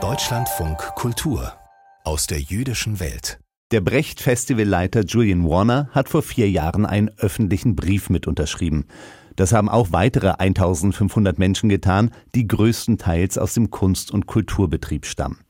Deutschlandfunk Kultur aus der jüdischen Welt. Der Brecht-Festivalleiter Julian Warner hat vor vier Jahren einen öffentlichen Brief mit unterschrieben. Das haben auch weitere 1500 Menschen getan, die größtenteils aus dem Kunst- und Kulturbetrieb stammen.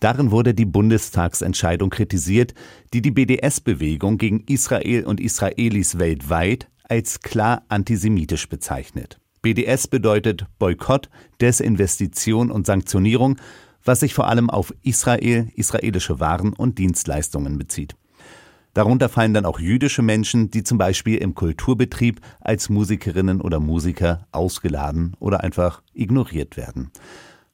Darin wurde die Bundestagsentscheidung kritisiert, die die BDS-Bewegung gegen Israel und Israelis weltweit als klar antisemitisch bezeichnet. BDS bedeutet Boykott, Desinvestition und Sanktionierung was sich vor allem auf Israel, israelische Waren und Dienstleistungen bezieht. Darunter fallen dann auch jüdische Menschen, die zum Beispiel im Kulturbetrieb als Musikerinnen oder Musiker ausgeladen oder einfach ignoriert werden.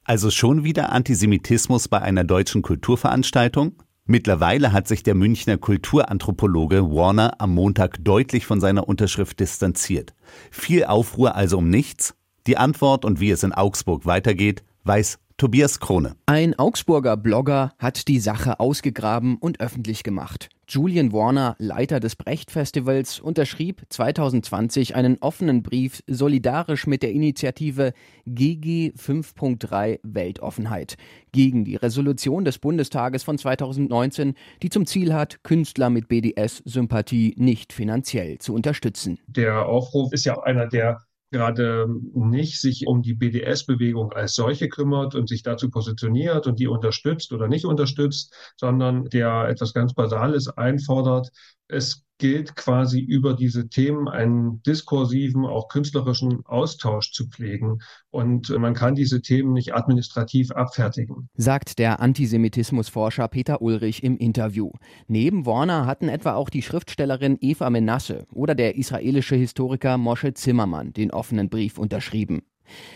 Also schon wieder Antisemitismus bei einer deutschen Kulturveranstaltung? Mittlerweile hat sich der Münchner Kulturanthropologe Warner am Montag deutlich von seiner Unterschrift distanziert. Viel Aufruhr also um nichts? Die Antwort und wie es in Augsburg weitergeht, weiß Tobias Krone. Ein Augsburger Blogger hat die Sache ausgegraben und öffentlich gemacht. Julian Warner, Leiter des Brecht-Festivals, unterschrieb 2020 einen offenen Brief solidarisch mit der Initiative GG 5.3 Weltoffenheit gegen die Resolution des Bundestages von 2019, die zum Ziel hat, Künstler mit BDS-Sympathie nicht finanziell zu unterstützen. Der Aufruf ist ja einer der gerade nicht sich um die BDS-Bewegung als solche kümmert und sich dazu positioniert und die unterstützt oder nicht unterstützt, sondern der etwas ganz Basales einfordert. Es gilt quasi über diese Themen einen diskursiven, auch künstlerischen Austausch zu pflegen. Und man kann diese Themen nicht administrativ abfertigen. Sagt der Antisemitismusforscher Peter Ulrich im Interview. Neben Warner hatten etwa auch die Schriftstellerin Eva Menasse oder der israelische Historiker Moshe Zimmermann den offenen Brief unterschrieben.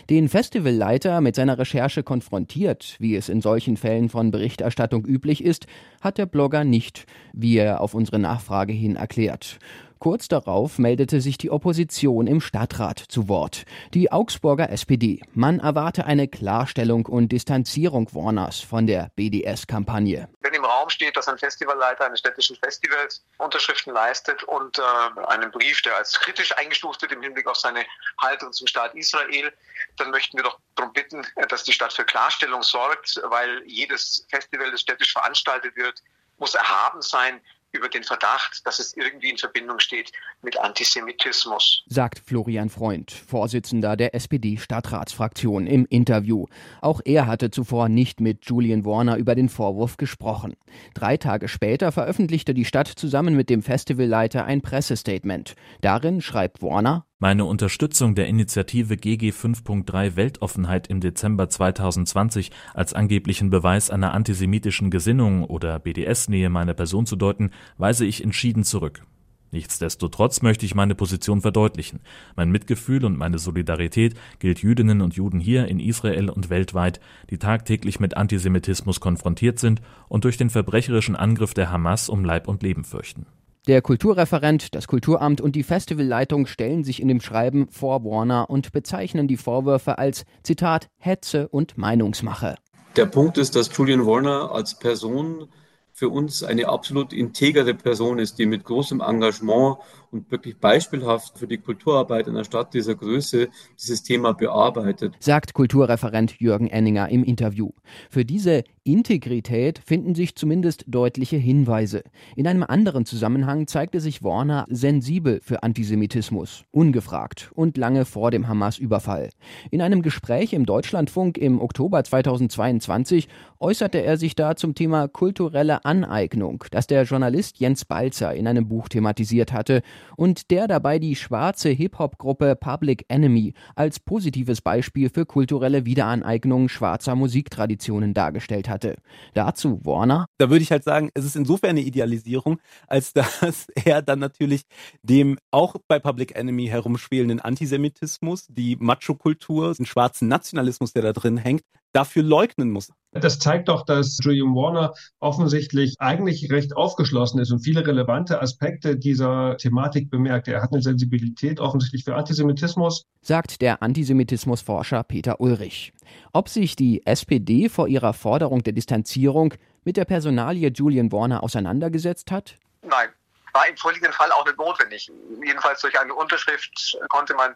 Den Festivalleiter mit seiner Recherche konfrontiert, wie es in solchen Fällen von Berichterstattung üblich ist, hat der Blogger nicht, wie er auf unsere Nachfrage hin erklärt. Kurz darauf meldete sich die Opposition im Stadtrat zu Wort. Die Augsburger SPD. Man erwarte eine Klarstellung und Distanzierung Warners von der BDS-Kampagne. Im Raum steht, dass ein Festivalleiter eines städtischen Festivals Unterschriften leistet und äh, einen Brief, der als kritisch eingestuft wird im Hinblick auf seine Haltung zum Staat Israel, dann möchten wir doch darum bitten, dass die Stadt für Klarstellung sorgt, weil jedes Festival, das städtisch veranstaltet wird, muss erhaben sein über den Verdacht, dass es irgendwie in Verbindung steht mit Antisemitismus. Sagt Florian Freund, Vorsitzender der SPD-Stadtratsfraktion im Interview. Auch er hatte zuvor nicht mit Julian Warner über den Vorwurf gesprochen. Drei Tage später veröffentlichte die Stadt zusammen mit dem Festivalleiter ein Pressestatement. Darin schreibt Warner, meine Unterstützung der Initiative GG 5.3 Weltoffenheit im Dezember 2020 als angeblichen Beweis einer antisemitischen Gesinnung oder BDS-Nähe meiner Person zu deuten, weise ich entschieden zurück. Nichtsdestotrotz möchte ich meine Position verdeutlichen. Mein Mitgefühl und meine Solidarität gilt Jüdinnen und Juden hier in Israel und weltweit, die tagtäglich mit Antisemitismus konfrontiert sind und durch den verbrecherischen Angriff der Hamas um Leib und Leben fürchten. Der Kulturreferent, das Kulturamt und die Festivalleitung stellen sich in dem Schreiben vor Warner und bezeichnen die Vorwürfe als Zitat Hetze und Meinungsmache. Der Punkt ist, dass Julian Warner als Person für uns eine absolut integere Person ist, die mit großem Engagement und wirklich beispielhaft für die Kulturarbeit in einer Stadt dieser Größe dieses Thema bearbeitet. Sagt Kulturreferent Jürgen Enninger im Interview. Für diese Integrität finden sich zumindest deutliche Hinweise. In einem anderen Zusammenhang zeigte sich Warner sensibel für Antisemitismus, ungefragt und lange vor dem Hamas-Überfall. In einem Gespräch im Deutschlandfunk im Oktober 2022 äußerte er sich da zum Thema kulturelle Aneignung, das der Journalist Jens Balzer in einem Buch thematisiert hatte und der dabei die schwarze Hip-Hop-Gruppe Public Enemy als positives Beispiel für kulturelle Wiederaneignung schwarzer Musiktraditionen dargestellt hatte. Dazu Warner. Da würde ich halt sagen, es ist insofern eine Idealisierung, als dass er dann natürlich dem auch bei Public Enemy herumschwelenden Antisemitismus, die Macho-Kultur, den schwarzen Nationalismus, der da drin hängt, dafür leugnen muss. Das zeigt doch, dass Julian Warner offensichtlich eigentlich recht aufgeschlossen ist und viele relevante Aspekte dieser Thematik bemerkt. Er hat eine Sensibilität offensichtlich für Antisemitismus. Sagt der Antisemitismusforscher Peter Ulrich. Ob sich die SPD vor ihrer Forderung der Distanzierung mit der Personalie Julian Warner auseinandergesetzt hat? Nein, war im vorliegenden Fall auch nicht notwendig. Jedenfalls durch eine Unterschrift konnte man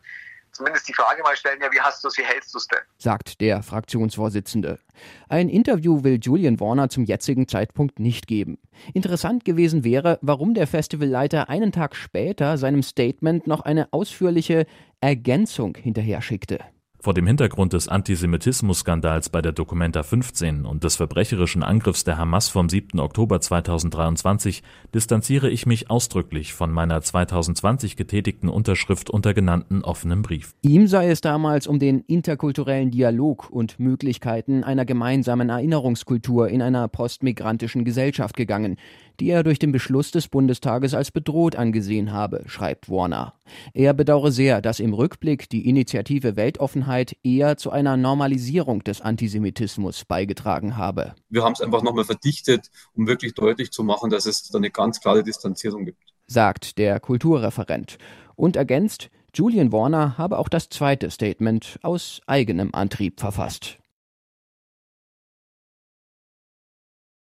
zumindest die Frage mal stellen, ja, wie hast du es, wie hältst du es denn? Sagt der Fraktionsvorsitzende. Ein Interview will Julian Warner zum jetzigen Zeitpunkt nicht geben. Interessant gewesen wäre, warum der Festivalleiter einen Tag später seinem Statement noch eine ausführliche Ergänzung hinterher schickte. Vor dem Hintergrund des Antisemitismus-Skandals bei der Documenta 15 und des verbrecherischen Angriffs der Hamas vom 7. Oktober 2023 distanziere ich mich ausdrücklich von meiner 2020 getätigten Unterschrift unter genannten offenen Brief. Ihm sei es damals um den interkulturellen Dialog und Möglichkeiten einer gemeinsamen Erinnerungskultur in einer postmigrantischen Gesellschaft gegangen, die er durch den Beschluss des Bundestages als bedroht angesehen habe, schreibt Warner. Er bedauere sehr, dass im Rückblick die Initiative Weltoffenheit eher zu einer Normalisierung des Antisemitismus beigetragen habe. Wir haben es einfach nochmal verdichtet, um wirklich deutlich zu machen, dass es da eine ganz klare Distanzierung gibt. Sagt der Kulturreferent und ergänzt, Julian Warner habe auch das zweite Statement aus eigenem Antrieb verfasst.